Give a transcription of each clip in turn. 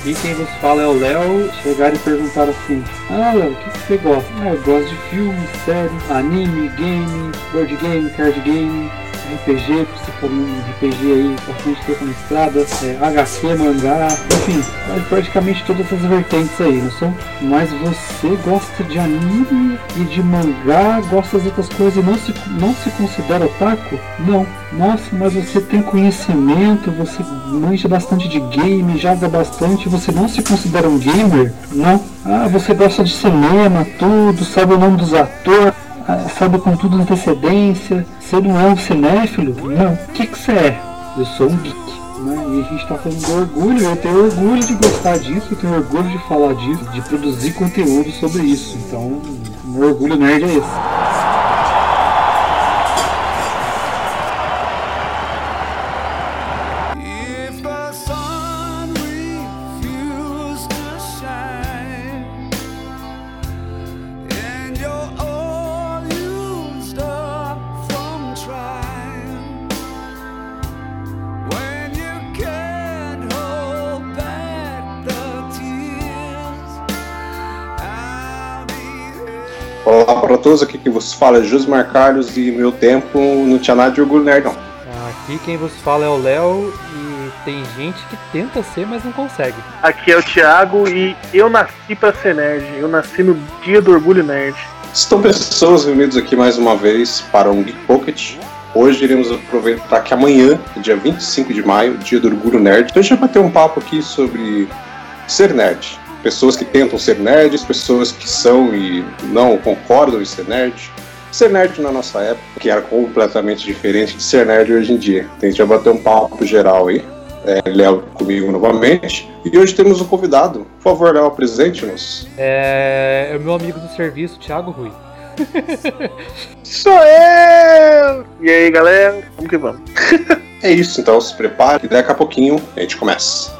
Aqui quem vos fala é o Léo. Chegaram e perguntaram assim: Ah, Léo, o que, que você gosta? Ah, eu gosto de filmes, séries, anime, game, board game, card game. RPG, principalmente RPG aí, bastante tempo na estrada, é, HC, mangá, enfim, praticamente todas as vertentes aí, não são? Mas você gosta de anime e de mangá, gosta das outras coisas e não se, não se considera otaku? Não. Nossa, mas você tem conhecimento, você manja bastante de game, joga bastante, você não se considera um gamer? Não. Ah, você gosta de cinema, tudo, sabe o nome dos atores sabe com tudo antecedência. Você não é um cinéfilo? Não. O que, que você é? Eu sou um geek. Né? E a gente está falando do orgulho, eu tenho orgulho de gostar disso, eu tenho orgulho de falar disso, de produzir conteúdo sobre isso. Então, meu orgulho nerd é esse. Todos aqui que vos fala é Jusmar Carlos e meu tempo não tinha nada de orgulho nerd não. Aqui quem vos fala é o Léo e tem gente que tenta ser, mas não consegue. Aqui é o Thiago e eu nasci para ser nerd. Eu nasci no dia do orgulho nerd. Estão pessoas reunidas aqui mais uma vez para um Geek Pocket. Hoje iremos aproveitar que amanhã, dia 25 de maio, dia do orgulho nerd, a gente vai bater um papo aqui sobre ser nerd pessoas que tentam ser nerds, pessoas que são e não concordam em ser nerd. Ser nerd na nossa época, que era completamente diferente de ser nerd hoje em dia. Então a gente vai bater um papo geral aí. É, Léo comigo novamente. E hoje temos um convidado. Por favor, Léo, apresente-nos. É... é o meu amigo do serviço, Thiago Rui. Sou eu! E aí, galera? Vamos que vamos. é isso, então se prepare e daqui a pouquinho a gente começa.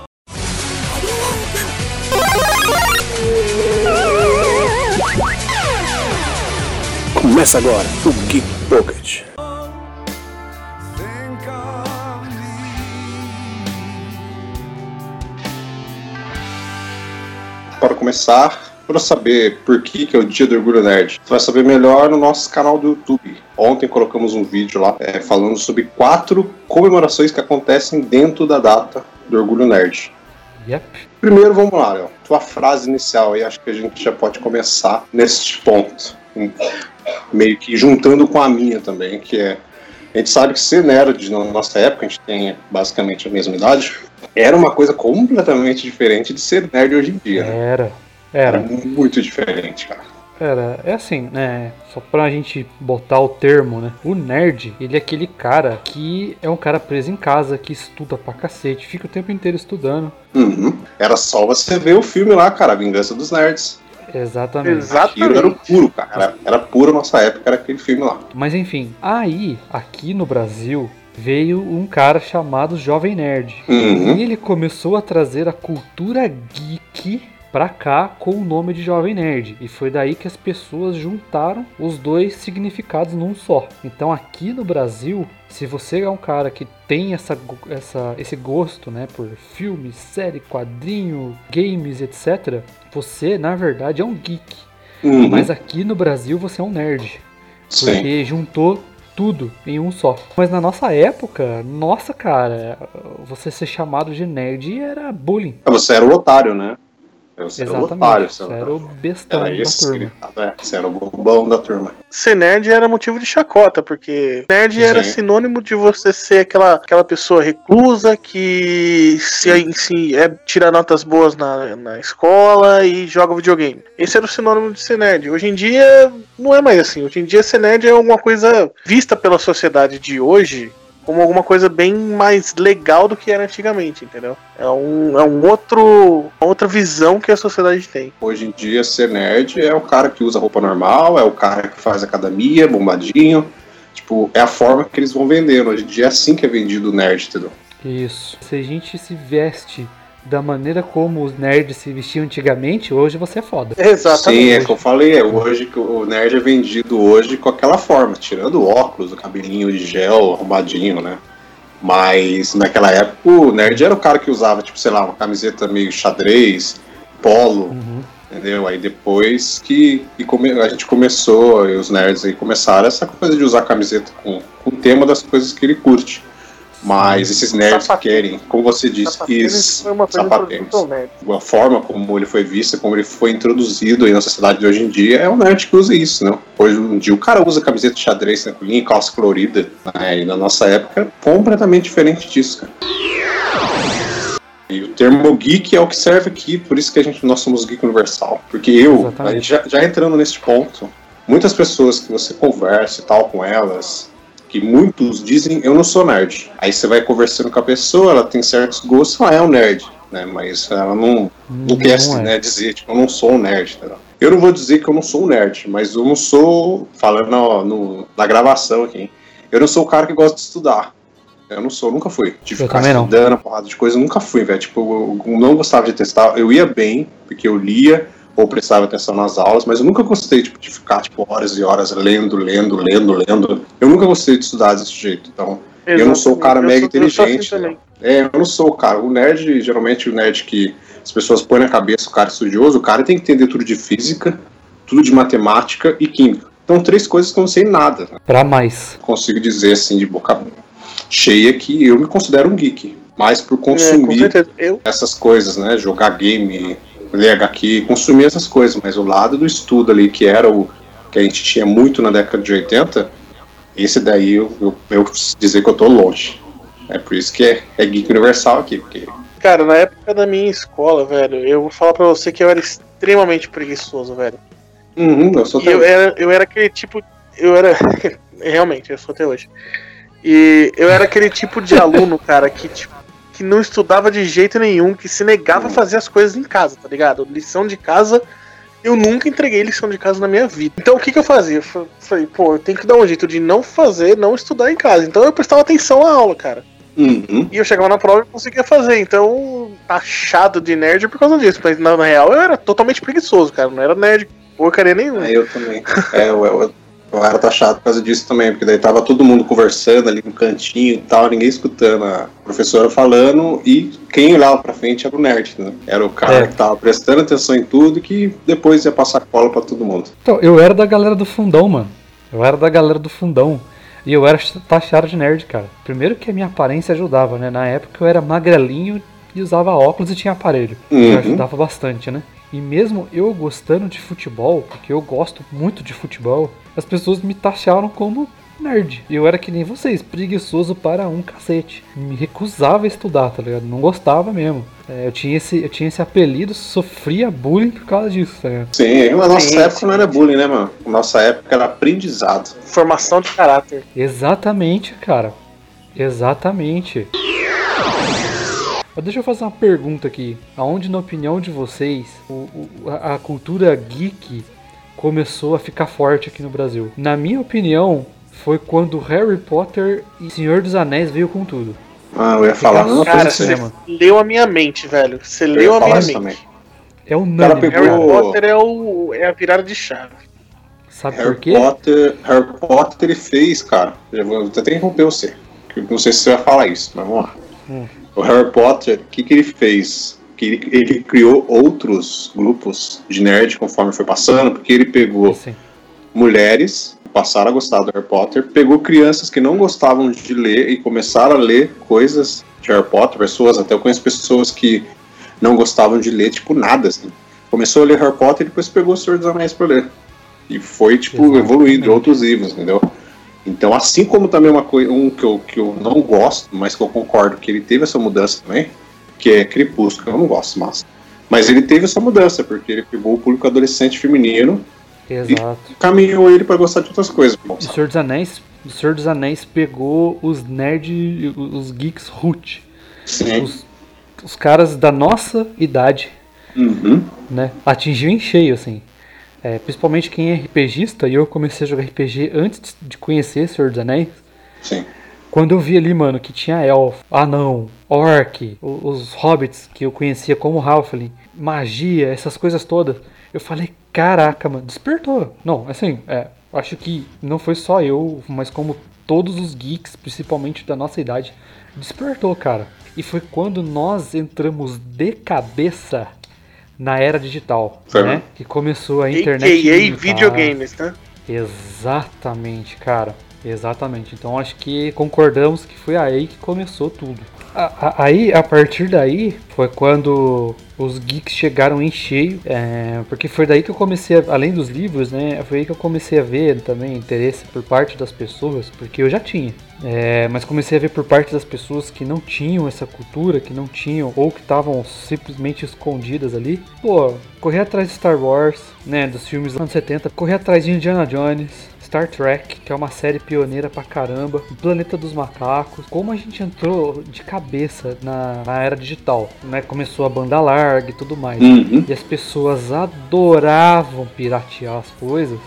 Começa agora o Geek Pocket. Para começar, para saber por que, que é o Dia do Orgulho Nerd, você vai saber melhor no nosso canal do YouTube. Ontem colocamos um vídeo lá é, falando sobre quatro comemorações que acontecem dentro da data do Orgulho Nerd. Yep. Primeiro, vamos lá, Léo. Tua frase inicial aí, acho que a gente já pode começar neste ponto meio que juntando com a minha também, que é. A gente sabe que ser nerd na nossa época, a gente tem basicamente a mesma idade, era uma coisa completamente diferente de ser nerd hoje em dia. Né? Era. Era. Era muito diferente, cara. Era, é assim, né? Só pra gente botar o termo, né? O nerd, ele é aquele cara que é um cara preso em casa, que estuda pra cacete, fica o tempo inteiro estudando. Uhum. Era só você ver o filme lá, cara, A Vingança dos Nerds. Exatamente. Exatamente. Aquilo era o puro, cara. Era, era puro nossa época, era aquele filme lá. Mas enfim, aí, aqui no Brasil, veio um cara chamado Jovem Nerd. Uhum. E ele começou a trazer a cultura geek pra cá com o nome de Jovem Nerd. E foi daí que as pessoas juntaram os dois significados num só. Então aqui no Brasil, se você é um cara que tem essa, essa, esse gosto né, por filmes, série, quadrinho, games, etc., você na verdade é um geek. Uhum. Mas aqui no Brasil você é um nerd. Porque Sim. juntou tudo em um só. Mas na nossa época, nossa cara, você ser chamado de nerd era bullying. Você era o otário, né? Você Exatamente. Era o otário, você era o bestão era da turma. Você era o bobão da turma. Ser nerd era motivo de chacota, porque nerd Sim. era sinônimo de você ser aquela, aquela pessoa reclusa que se, se é, tira notas boas na, na escola e joga videogame. Esse era o sinônimo de ser nerd. Hoje em dia não é mais assim. Hoje em dia ser nerd é alguma coisa vista pela sociedade de hoje como alguma coisa bem mais legal do que era antigamente, entendeu? É um, é um outro, uma outra visão que a sociedade tem. Hoje em dia, ser nerd é o cara que usa roupa normal, é o cara que faz academia, bombadinho. Tipo, é a forma que eles vão vendendo. Hoje em dia é assim que é vendido o nerd, entendeu? Isso. Se a gente se veste da maneira como os nerds se vestiam antigamente, hoje você é foda. Exatamente. Sim, é que eu falei, é hoje que o nerd é vendido hoje com aquela forma, tirando óculos, o cabelinho de gel arrumadinho, né? Mas naquela época o nerd era o cara que usava, tipo, sei lá, uma camiseta meio xadrez, polo, Uhum. entendeu? Aí depois que, que come- a gente começou, e os nerds aí começaram essa coisa de usar camiseta com, com o tema das coisas que ele curte. Mas esses nerds que Sapatênis. querem, como você disse, Sapatênis isso, foi uma a forma como ele foi visto, como ele foi introduzido aí na sociedade de hoje em dia, é o nerd que usa isso, né? Hoje em dia o cara usa camiseta de xadrez tranquilinha, calça colorida, né? E na nossa época é completamente diferente disso, cara. E o termo geek é o que serve aqui, por isso que a gente, nós somos geek universal. Porque eu, Exatamente. a gente já, já entrando nesse ponto, muitas pessoas que você conversa e tal com elas, que muitos dizem eu não sou nerd. Aí você vai conversando com a pessoa, ela tem certos gostos, ela é um nerd, né? Mas ela não, não quer Não é. né, dizer, tipo, eu não sou um nerd. entendeu? Eu não vou dizer que eu não sou um nerd, mas eu não sou, falando no, no- na gravação aqui, eu não sou o cara que gosta de estudar. Eu não sou, nunca fui. De Eu ficar não. estudando, uma porrada de coisa, nunca fui, velho. Tipo, eu não gostava de testar. Eu ia bem, porque eu lia ou prestava atenção nas aulas, mas eu nunca gostei tipo, de ficar tipo, horas e horas lendo, lendo, lendo, lendo. Eu nunca gostei de estudar desse jeito. Então, Eu não sou o cara mega Eu sou- eu sou assim inteligente, também. é, eu não sou o cara. O nerd, geralmente, o nerd que as pessoas põem na cabeça, o cara estudioso, o cara tem que entender tudo de física, tudo de matemática e química. Então, três coisas que eu não sei nada. né? Pra mais. Consigo dizer assim, de boca cheia, que eu me considero um geek. Mas por É, consumir. Eu, essas coisas, né? Jogar game, ler HQ, consumir essas coisas. Mas o lado do estudo ali, que era o que a gente tinha muito na década de 80, esse daí eu, eu, eu dizer que eu tô longe. É por isso que é, é geek universal aqui, porque cara, na época da minha escola, velho, eu vou falar pra você que eu era extremamente preguiçoso, velho. uhum, eu sou E eu era, eu era aquele tipo. Eu era. Realmente, eu sou até hoje. E eu era aquele tipo de aluno, cara, que, tipo, que não estudava de jeito nenhum, que se negava a fazer as coisas em casa, tá ligado? Lição de casa, eu nunca entreguei lição de casa na minha vida. Então o que, que eu fazia? Eu fa- falei, pô, eu tenho que dar um jeito de não fazer, não estudar em casa. Então eu prestava atenção à aula, cara. Uhum. E eu chegava na prova e conseguia fazer. Então, achado de nerd por causa disso. Mas na, na real eu era totalmente preguiçoso, cara. Não era nerd porcaria nenhuma. É, eu também. É, eu, eu, eu era taxado por causa disso também, porque daí tava todo mundo conversando ali no cantinho e tal, ninguém escutando a professora falando, e quem olhava pra frente era o nerd, né? Era o cara É. que tava prestando atenção em tudo que depois ia passar cola pra todo mundo. Então, eu era da galera do fundão, mano. Eu era da galera do fundão. E eu era taxado de nerd, cara. Primeiro que a minha aparência ajudava, né? Na época eu era magrelinho e usava óculos e tinha aparelho. Uhum. Que ajudava bastante, né? E mesmo eu gostando de futebol, porque eu gosto muito de futebol, as pessoas me taxaram como nerd. E eu era que nem vocês, preguiçoso para um cacete. Me recusava a estudar, tá ligado? Não gostava mesmo. É, eu, tinha esse, eu tinha esse apelido, sofria bullying por causa disso, tá ligado? Sim, na nossa Sim, época sim, não era bullying, né, mano? Nossa época era aprendizado. Formação de caráter. Exatamente, cara. Exatamente. Mas deixa eu fazer uma pergunta aqui. Aonde, na opinião de vocês, o- o- a, a cultura geek começou a ficar forte aqui no Brasil? Na minha opinião, foi quando Harry Potter e Senhor dos Anéis veio com tudo. Ah, eu ia falar Cara, coisa que você leu a minha mente, velho. Você Eu leu a minha mente. também. É Ela unânime, pegou- Harry. Potter é, o, é a virada de chave. Sabe Harry por quê? Potter, Harry Potter ele fez, cara. Já vou até interromper você. Não sei se você vai falar isso, mas vamos lá. Hum. O Harry Potter, o que, que ele fez? Que ele, ele criou outros grupos de nerd conforme foi passando, porque ele pegou Sim. mulheres que passaram a gostar do Harry Potter, pegou crianças que não gostavam de ler e começaram a ler coisas de Harry Potter, pessoas, até eu conheço pessoas que não gostavam de ler, tipo, nada, assim. Começou a ler Harry Potter e depois pegou o Senhor dos Anéis pra ler. E foi, tipo, Exatamente. evoluindo, outros livros, entendeu? Então, assim como também uma coisa, um que eu, que eu não gosto, mas que eu concordo que ele teve essa mudança também, que é Crepúsculo, eu não gosto, mas. Mas ele teve essa mudança, porque ele pegou o público adolescente feminino Exato. e caminhou ele pra gostar de outras coisas. O Senhor dos Anéis, o Senhor dos Anéis pegou os nerd, os geeks root, Sim. os, os caras da nossa idade, Uhum. né? Atingiu em cheio, assim. É, principalmente quem é RPGista, e eu comecei a jogar RPG antes de- conhecer Senhor dos Anéis. Sim. Quando eu vi ali, mano, que tinha elfo, anão, orc, o- os hobbits que eu conhecia como Halfling, magia, essas coisas todas, eu falei, caraca, mano, despertou. Não, assim, é, acho que não foi só eu, mas como todos os geeks, principalmente da nossa idade, despertou, cara. E foi quando nós entramos de cabeça na era digital, Foi. né? Que começou a internet. AKA limitada. videogames, né? Exatamente, cara. Exatamente. Então acho que concordamos que foi aí que começou tudo. Aí, a partir daí, foi quando os geeks chegaram em cheio, é, porque foi daí que eu comecei, a- além dos livros, né, foi aí que eu comecei a ver também interesse por parte das pessoas, porque eu já tinha, é, mas comecei a ver por parte das pessoas que não tinham essa cultura, que não tinham, ou que estavam simplesmente escondidas ali. Pô, correr atrás de Star Wars, né, dos filmes dos anos 70, correr atrás de Indiana Jones, Star Trek, que é uma série pioneira pra caramba, o Planeta dos Macacos, como a gente entrou de cabeça na, na era digital, né? Começou a banda larga e tudo mais. Uhum. E as pessoas adoravam piratear as coisas,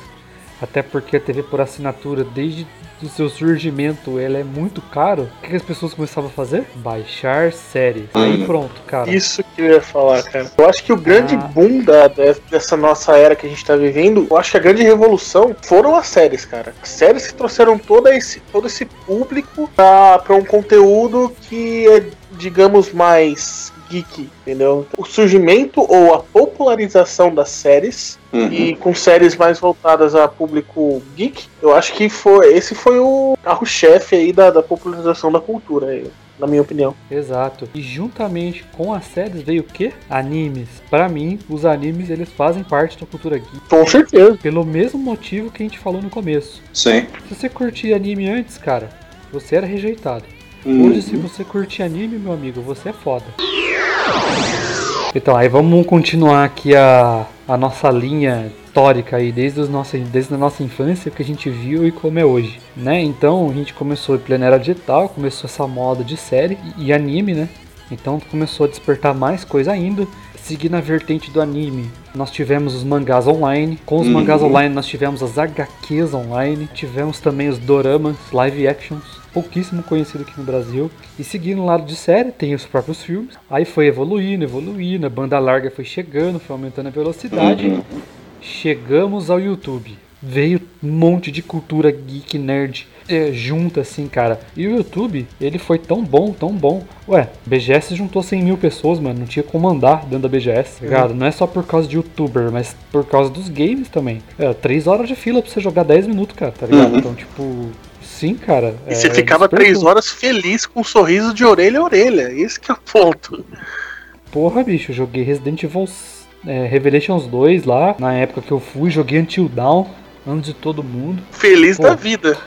até porque a TV por assinatura, desde o seu surgimento, ela é muito caro. O que as pessoas começavam a fazer? Baixar séries. Aí pronto, cara. Isso que eu ia falar, cara. Eu acho que o grande Ah. boom da- de- dessa nossa era que a gente tá vivendo, eu acho que a grande revolução foram as séries, cara. As séries que trouxeram todo esse, todo esse público pra, pra um conteúdo que é, digamos, mais geek, entendeu? O surgimento ou a popularização das séries Uhum. e com séries mais voltadas a público geek, eu acho que foi esse foi o carro-chefe aí da, da popularização da cultura, aí, na minha opinião. Exato. E juntamente com as séries veio o quê? Animes. Pra mim, os animes eles fazem parte da cultura geek. Com certeza. Pelo mesmo motivo que a gente falou no começo. Sim. Se você curtia anime antes, cara, você era rejeitado. Uhum. Hoje, se você curte anime, meu amigo, você é foda. Então, aí vamos continuar aqui a, a nossa linha histórica aí, desde, os nossa, desde a nossa infância, o que a gente viu e como é hoje, né? Então, a gente começou em plena era digital, começou essa moda de série e, e anime, né? Então, começou a despertar mais coisa ainda. Seguindo a vertente do anime, nós tivemos os mangás online. Com os Uhum. mangás online, nós tivemos as HQs online. Tivemos também os doramas, live actions, pouquíssimo conhecido aqui no Brasil. E seguindo o lado de série, tem os próprios filmes. Aí foi evoluindo, evoluindo, a banda larga foi chegando, foi aumentando a velocidade. Uhum. Chegamos ao YouTube. Veio um monte de cultura geek nerd é, junta assim, cara. E o YouTube, ele foi tão bom, tão bom. Ué, BGS juntou 100 mil pessoas, mano. Não tinha como andar dentro da BGS, tá ligado? Não é só por causa de youtuber, mas por causa dos games também. É, 3 horas de fila pra você jogar 10 minutos, cara, tá ligado? Uhum. Então, tipo, sim, cara. E é, você ficava três horas feliz com um sorriso de orelha a orelha. Esse que é o ponto. Porra, bicho, eu joguei Resident Evil é, Revelations 2 lá, na época que eu fui, joguei Until Dawn, antes de todo mundo. Feliz Pô. da vida.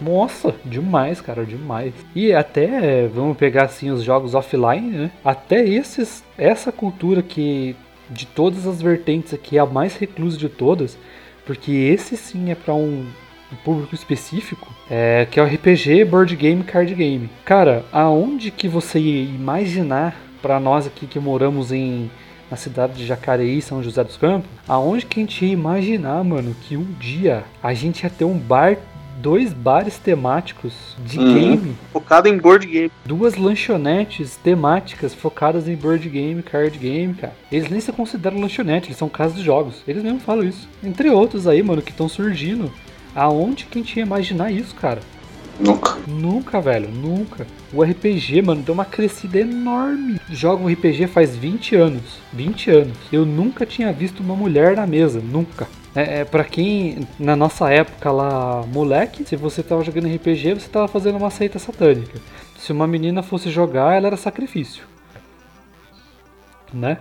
Nossa, demais, cara, demais. E até, vamos pegar assim os jogos offline, né? Até esses, essa cultura que de todas as vertentes aqui é a mais reclusa de todas, porque esse sim é pra um público específico, é, que é o RPG, board game, card game. Cara, aonde que você imaginar pra nós aqui que moramos em na cidade de Jacareí, São José dos Campos, aonde que a gente ia imaginar, mano, que um dia a gente ia ter um bar, dois bares temáticos de Uhum. game, Focado em board game. duas lanchonetes temáticas focadas em board game, card game, cara. Eles nem se consideram lanchonete, eles são casas de jogos. Eles mesmo falam isso. Entre outros aí, mano, que estão surgindo. Aonde que a gente ia imaginar isso, cara? Nunca. Nunca, velho, nunca. O RPG, mano, deu uma crescida enorme. Jogo RPG faz 20 anos. 20 anos. Eu nunca tinha visto uma mulher na mesa, nunca. É, é para quem na nossa época lá, moleque, se você tava jogando RPG, você tava fazendo uma seita satânica. Se uma menina fosse jogar, ela era sacrifício. Né?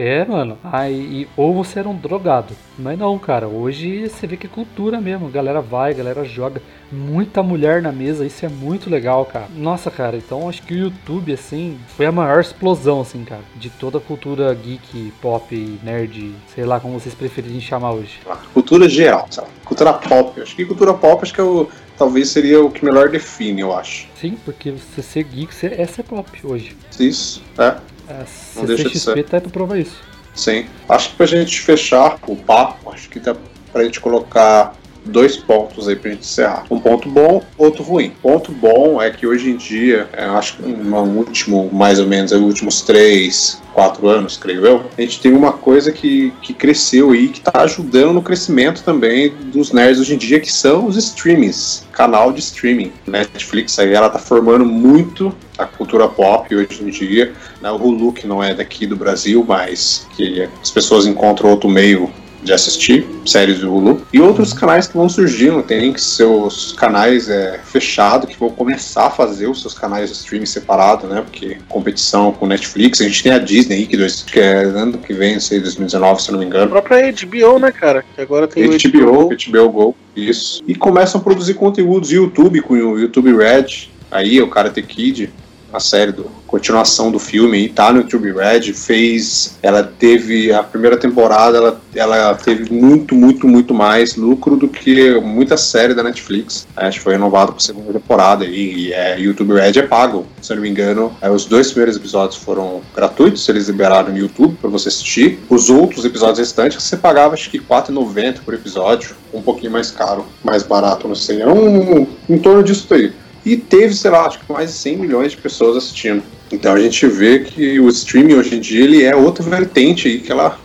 É, mano. Aí, ou você era um drogado. Mas não, cara. Hoje você vê que é cultura mesmo. A galera vai, a galera joga. Muita mulher na mesa. Isso é muito legal, cara. Nossa, cara. Então acho que o YouTube, assim, foi a maior explosão, assim, cara. De toda a cultura geek, pop, nerd. Sei lá como vocês preferirem chamar hoje. Cultura geral, sabe? Cultura pop. Acho que cultura pop acho que é o, talvez seria o que melhor define, eu acho. Sim, porque você ser geek, você é ser pop hoje. Isso, é. A Não deixa de CCXP tá aí pra provar isso. Sim. Acho que pra gente fechar o papo, acho que dá pra gente colocar dois pontos aí pra gente encerrar. Um ponto bom, outro ruim. Ponto bom é que hoje em dia, é, acho que no último, mais ou menos, nos últimos três, quatro anos, creio eu, a gente tem uma coisa que, que cresceu aí, que tá ajudando no crescimento também dos nerds hoje em dia, que são os streamings, canal de streaming. Netflix aí, ela tá formando muito a cultura pop hoje em dia. Né? O Hulu, que não é daqui do Brasil, mas que as pessoas encontram outro meio de assistir séries do Hulu. E outros canais que vão surgindo tem que seus canais é, fechados que vão começar a fazer os seus canais de streaming separado né? Porque competição com Netflix a gente tem a Disney que, dois, que é ano que vem sei 2019 se não me engano. A própria HBO né cara? Que agora tem HBO, o HBO HBO Go isso. E começam a produzir conteúdos YouTube com o YouTube Red aí o Karate Kid a série do continuação do filme e tá no YouTube Red, fez, ela teve a primeira temporada, ela, ela teve muito, muito, muito mais lucro do que muita série da Netflix. Acho que foi renovado para segunda temporada e, e é, YouTube Red é pago, se eu não me engano. É, os dois primeiros episódios foram gratuitos, eles liberaram no YouTube para você assistir. Os outros episódios restantes você pagava acho que R$4,90 por episódio, um pouquinho mais caro, mais barato, não sei. É um, em torno disso aí. E teve, sei lá, acho que mais de 100 milhões de pessoas assistindo. Então a gente vê que o streaming hoje em dia ele é outra vertente aí que ela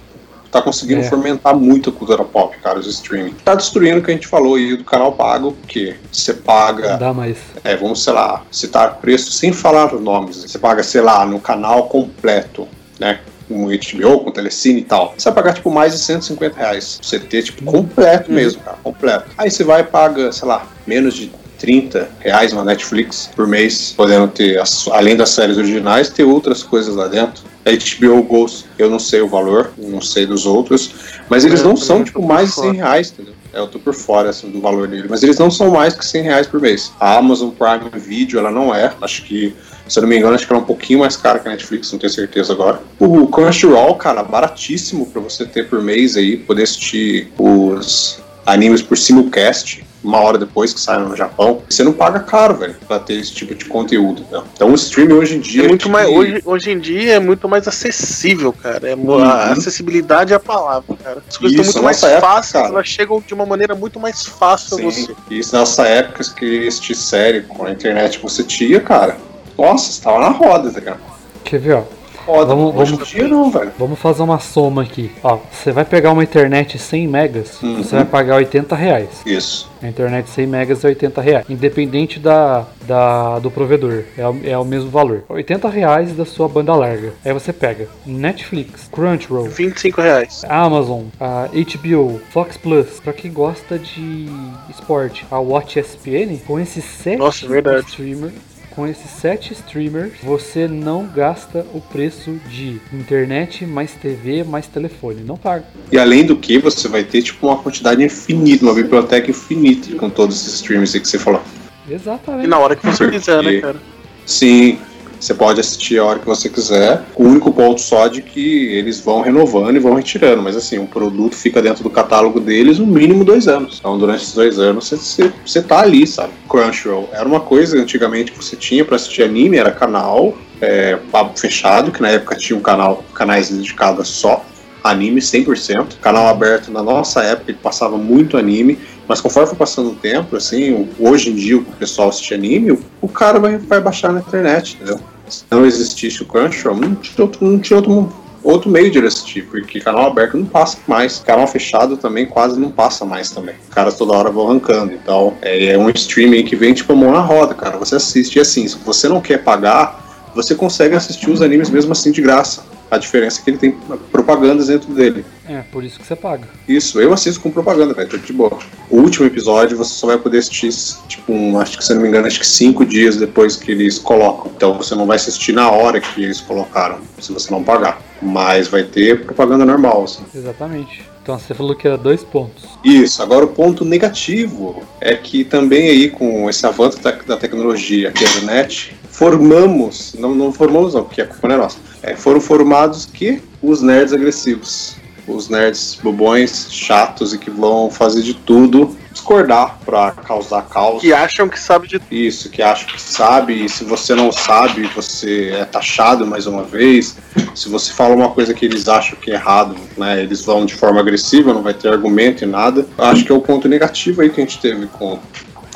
tá conseguindo é. fomentar muito a cultura pop, cara, os streaming. Tá destruindo o que a gente falou aí do canal pago, porque você paga. Não dá mais. É, vamos, sei lá, citar preço sem falar os nomes. Você paga, sei lá, no canal completo, né? com HBO, com Telecine e tal, você vai pagar tipo mais de 150 reais. Pra você ter, tipo, completo uhum. mesmo, cara, completo. Aí você vai e paga, sei lá, menos de 30 reais na Netflix por mês, podendo ter, além das séries originais, ter outras coisas lá dentro. A HBO Ghost, eu não sei o valor, não sei dos outros, mas eles não são tipo mais de 100 reais, entendeu? É, eu tô por fora assim, do valor dele, mas eles não são mais que 100 reais por mês. A Amazon Prime Video, ela não é, acho que se eu não me engano, acho que ela é um pouquinho mais cara que a Netflix, não tenho certeza agora. O Crunchyroll, cara, baratíssimo para você ter por mês aí, poder assistir os animes por simulcast uma hora depois que saem no Japão, você não paga caro, velho, pra ter esse tipo de conteúdo. Né? Então o streaming hoje em dia. É muito mais, hoje, hoje em dia é muito mais acessível, cara. É, uhum. A acessibilidade é a palavra, cara. As coisas estão muito mais época, fáceis, cara. elas chegam de uma maneira muito mais fácil Sim. a você. Isso nessa época que assistir série com a internet você tinha, cara. Nossa, você tava na roda, tá ligado? Quer ver, ó? Foda. Vamos, vamos, não, velho. Vamos fazer uma soma aqui. Ó, você vai pegar uma internet 100 megas, uhum. você vai pagar 80 reais. Isso. A internet 100 megas é 80 reais. Independente da, da, do provedor. É, o, é o mesmo valor. 80 reais da sua banda larga. Aí você pega Netflix, Crunchyroll. 25 reais. Amazon, a HBO, Fox Plus. Pra quem gosta de esporte, a Watch ESPN. Com esses 7 Nossa, verdade. streamers com esses sete streamers, você não gasta o preço de internet, mais TV, mais telefone. Não paga. E além do que, você vai ter tipo uma quantidade infinita, uma biblioteca infinita com todos esses streamers que você falou. Exatamente. E na hora que você quiser, né, cara? Sim, você pode assistir a hora que você quiser. O único ponto só de que eles vão renovando e vão retirando. Mas assim, o produto fica dentro do catálogo deles no mínimo dois anos. Então, durante esses dois anos, você, você, tá ali, sabe? Crunchyroll era uma coisa antigamente que você tinha para assistir anime, era canal é, fechado, que na época tinha um canal, canais dedicados só anime 100%. Canal aberto na nossa época que passava muito anime, mas conforme foi passando o tempo, assim, hoje em dia o pessoal assiste anime, o cara vai, vai baixar na internet, entendeu? Se não existisse o Crunchyroll, não tinha outro, não tinha outro, outro meio de assistir, porque canal aberto não passa mais, canal fechado também quase não passa mais também. Os caras toda hora vão arrancando, então é, é um streaming que vem tipo a mão na roda, cara. Você assiste e assim, se você não quer pagar, você consegue assistir os animes mesmo assim de graça. A diferença é que ele tem propagandas dentro dele. É, por isso que você paga. Isso, eu assisto com propaganda, velho, tô de boa. O último episódio você só vai poder assistir, tipo, um, acho que se não me engano, acho que cinco dias depois que eles colocam. Então você não vai assistir na hora que eles colocaram, se você não pagar. Mas vai ter propaganda normal, assim. Exatamente. Então você falou que era dois pontos. Isso, agora o ponto negativo é que também aí com esse avanço da, da tecnologia, que é a internet, formamos, não, não formamos não, porque a culpa não é nossa, é, foram formados que os nerds agressivos, os nerds bobões, chatos e que vão fazer de tudo discordar pra causar caos. Que acham que sabe de Isso, que acham que sabe, e se você não sabe, você é taxado mais uma vez. Se você fala uma coisa que eles acham que é errado, né, eles vão de forma agressiva, não vai ter argumento e nada. Acho que é o ponto negativo aí que a gente teve com,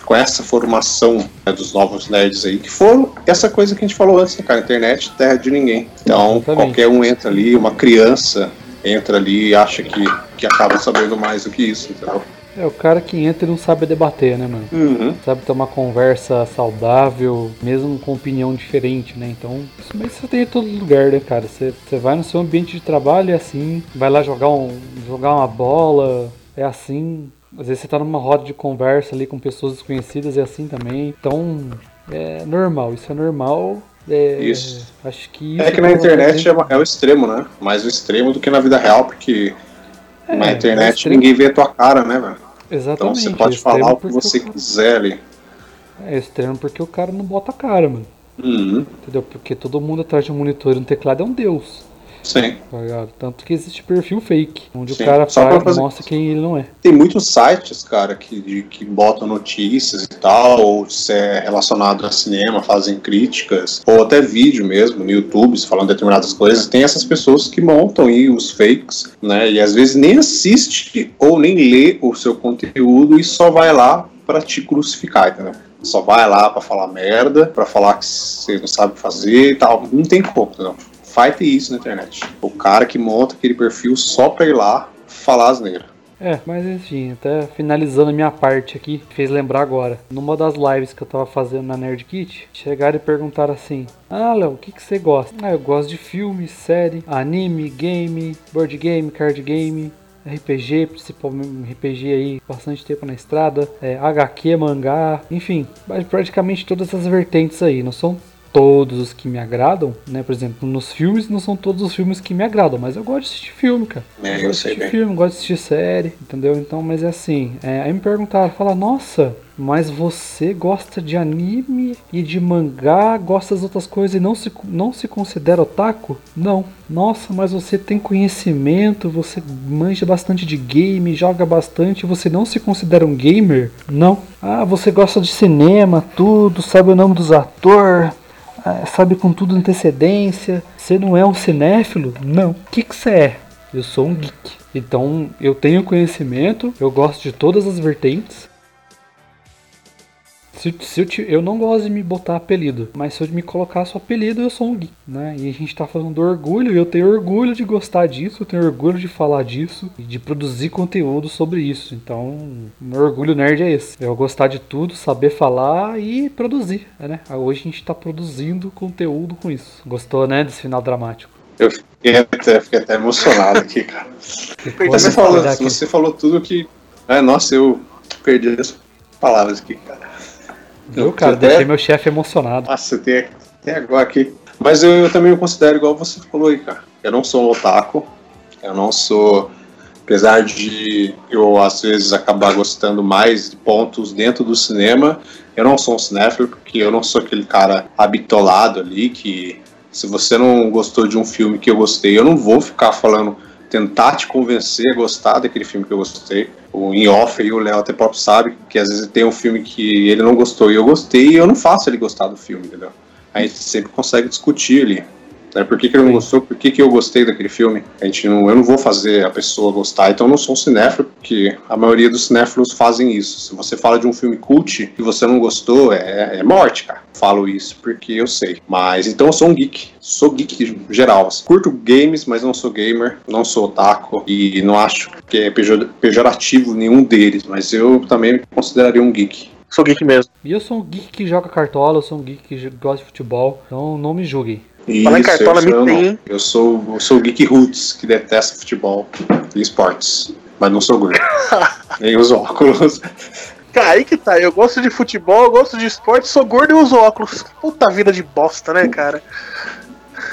com essa formação né, dos novos nerds aí, que foram essa coisa que a gente falou antes, né, cara? Internet, terra de ninguém. Então, Exatamente. qualquer um entra ali, uma criança entra ali e acha que, que acaba sabendo mais do que isso, entendeu? É o cara que entra e não sabe debater, né, mano? Uhum. Sabe ter uma conversa saudável, mesmo com opinião diferente, né? Então, isso mas isso tem em todo lugar, né, cara? Você você vai no seu ambiente de trabalho, é assim. Vai lá jogar, um, jogar uma bola, é assim. Às vezes você tá numa roda de conversa ali com pessoas desconhecidas, é assim também. Então, é normal, isso é normal. É, Isso. Acho que isso É que na internet é, é o extremo, né? Mais o extremo do que na vida real, porque É, na é internet extremo. ninguém vê a tua cara, né, velho? Então Exatamente. você é pode falar o que você quiser ali. É extremo porque o cara não bota a cara, mano. Uhum. Entendeu? Porque todo mundo atrás de um monitor e um teclado é um deus. Sim. Tá? Tanto que existe perfil fake, onde Sim, o cara faz, fazer- mostra quem ele não é. Tem muitos sites, cara, que, de- que botam notícias e tal, ou se é relacionado a cinema, fazem críticas, ou até vídeo mesmo, no YouTube, falando determinadas coisas. Tem essas pessoas que montam aí os fakes, né? E às vezes nem assiste ou nem lê o seu conteúdo e só vai lá pra te crucificar, entendeu? Só vai lá pra falar merda, pra falar que você não sabe fazer e tal. Não tem como, entendeu? Vai ter isso na internet. O cara que monta aquele perfil só pra ir lá falar asneira. É, mas enfim, até finalizando a minha parte aqui, fez lembrar agora. Numa das lives que eu tava fazendo na Nerd Kit, chegaram e perguntaram assim: Ah, Léo, o que, que você gosta? Ah, eu gosto de filme, série, anime, game, board game, card game. RPG, principalmente RPG aí, bastante tempo na estrada, é, HQ, mangá, enfim, praticamente todas as vertentes aí, não são todos os que me agradam, né? Por exemplo, nos filmes não são todos os filmes que me agradam, mas eu gosto de assistir filme, cara. É, gosto eu de sei assistir bem. filme, gosto de assistir série, entendeu? Então, mas é assim, é, aí me perguntaram, fala, nossa, mas você gosta de anime e de mangá, gosta das outras coisas e não se, não se considera otaku? Não. Nossa, mas você tem conhecimento, você manja bastante de game, joga bastante, você não se considera um gamer? Não. Ah, você gosta de cinema, tudo, sabe o nome dos atores, sabe com tudo antecedência, você não é um cinéfilo? Não. O que que você é? Eu sou um geek. Então eu tenho conhecimento, eu gosto de todas as vertentes. Se, se eu, ti- eu não gosto de me botar apelido, mas se eu me colocasse o apelido, eu sou um geek, né? E a gente tá falando do orgulho, e eu tenho orgulho de gostar disso, eu tenho orgulho de falar disso e de produzir conteúdo sobre isso. Então, meu orgulho nerd é esse. Eu gostar de tudo, saber falar e produzir, né? Hoje a gente tá produzindo conteúdo com isso. Gostou, né, desse final dramático? Eu fiquei até, fiquei até emocionado aqui, cara. Você falou, você falou tudo que. É, nossa, eu perdi as palavras aqui, cara. Viu, cara? até- Deixei meu chefe emocionado. Nossa, tem, tem agora aqui. Mas eu, eu também me considero igual você falou aí, cara. Eu não sou um otaku. Eu não sou. Apesar de eu, às vezes, acabar gostando mais de pontos dentro do cinema, eu não sou um cinéfilo, porque eu não sou aquele cara habitolado ali que. Se você não gostou de um filme que eu gostei, eu não vou ficar falando, tentar te convencer a gostar daquele filme que eu gostei. O em off aí, o Léo até próprio sabe que às vezes tem um filme que ele não gostou e eu gostei e eu não faço ele gostar do filme, entendeu? A gente sempre consegue discutir ali. Né? Por que, que ele não gostou? Por que, que eu gostei daquele filme? A gente não, eu não vou fazer a pessoa gostar, então eu não sou um cinéfilo, porque a maioria dos cinéfilos fazem isso. Se você fala de um filme cult e você não gostou, é, é morte, cara. Falo isso porque eu sei. Mas então eu sou um geek. Sou geek geral. assim. Curto games, mas não sou gamer. Não sou otaku. E não acho que é pejo- pejorativo nenhum deles. Mas eu também me consideraria um geek. Sou geek mesmo. E eu sou um geek que joga cartola, eu sou um geek que gosta de futebol, então não me julguem. Falar em Isso, cartola, eu, me sou, tem- eu sou eu sou o geek roots que detesta futebol e esportes, mas não sou gordo. Nem os óculos. Cara, aí que tá. Eu gosto de futebol, eu gosto de esporte, sou gordo e uso óculos. Puta vida de bosta, né, cara?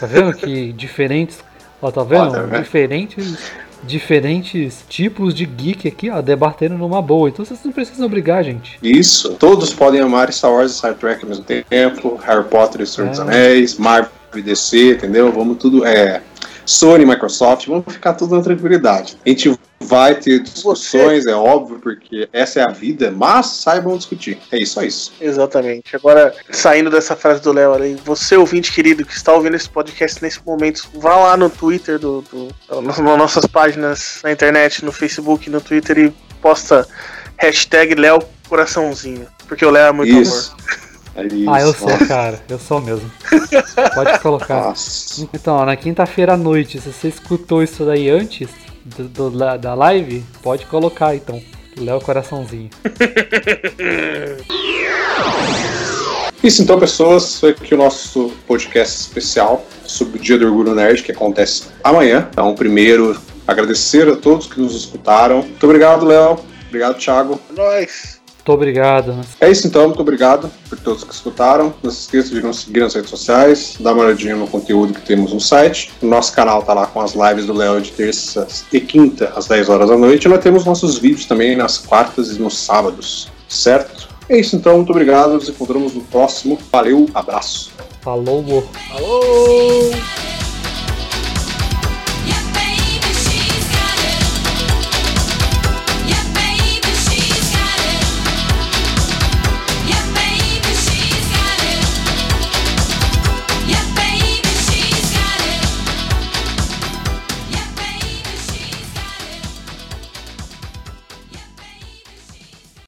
Tá vendo que diferentes. Ó, tá vendo? Ó, tá vendo? Diferentes. Diferentes tipos de geek aqui, ó, debatendo numa boa. Então vocês não precisam brigar, gente. Isso. Todos podem amar Star Wars e Star Trek ao mesmo tempo, Harry Potter e Senhor dos É. Anéis, Marvel DC, entendeu? Vamos tudo. É. Sony, Microsoft, vamos ficar tudo na tranquilidade. A gente vai ter discussões, Você... é óbvio, porque essa é a vida, mas saibam discutir. É isso, é isso. Exatamente. Agora, saindo dessa frase do Léo ali, você ouvinte querido que está ouvindo esse podcast nesse momento, vá lá no Twitter, do, do, nas nossas páginas na internet, no Facebook, no Twitter e posta hashtag Léo Coraçãozinho. Porque o Léo é muito isso. amor. É isso, ah, eu sou, cara. Eu sou mesmo. Pode colocar. Nossa. Então, na quinta-feira à noite, se você escutou isso daí antes do, do, da live, pode colocar então. Léo Coraçãozinho. Isso então, pessoas, foi aqui o nosso podcast especial sobre o Dia do Orgulho Nerd, que acontece amanhã. Então, primeiro, agradecer a todos que nos escutaram. Muito obrigado, Léo. Obrigado, Thiago. É nóis. Muito obrigado. É isso então, muito obrigado por todos que escutaram. Não se esqueça de nos seguir nas redes sociais, dar uma olhadinha no conteúdo que temos no site. O nosso canal tá lá com as lives do Léo de terça e quinta às 10 horas da noite. E nós temos nossos vídeos também nas quartas e nos sábados, certo? É isso então, muito obrigado. Nos encontramos no próximo. Valeu, abraço. Falou. Falou.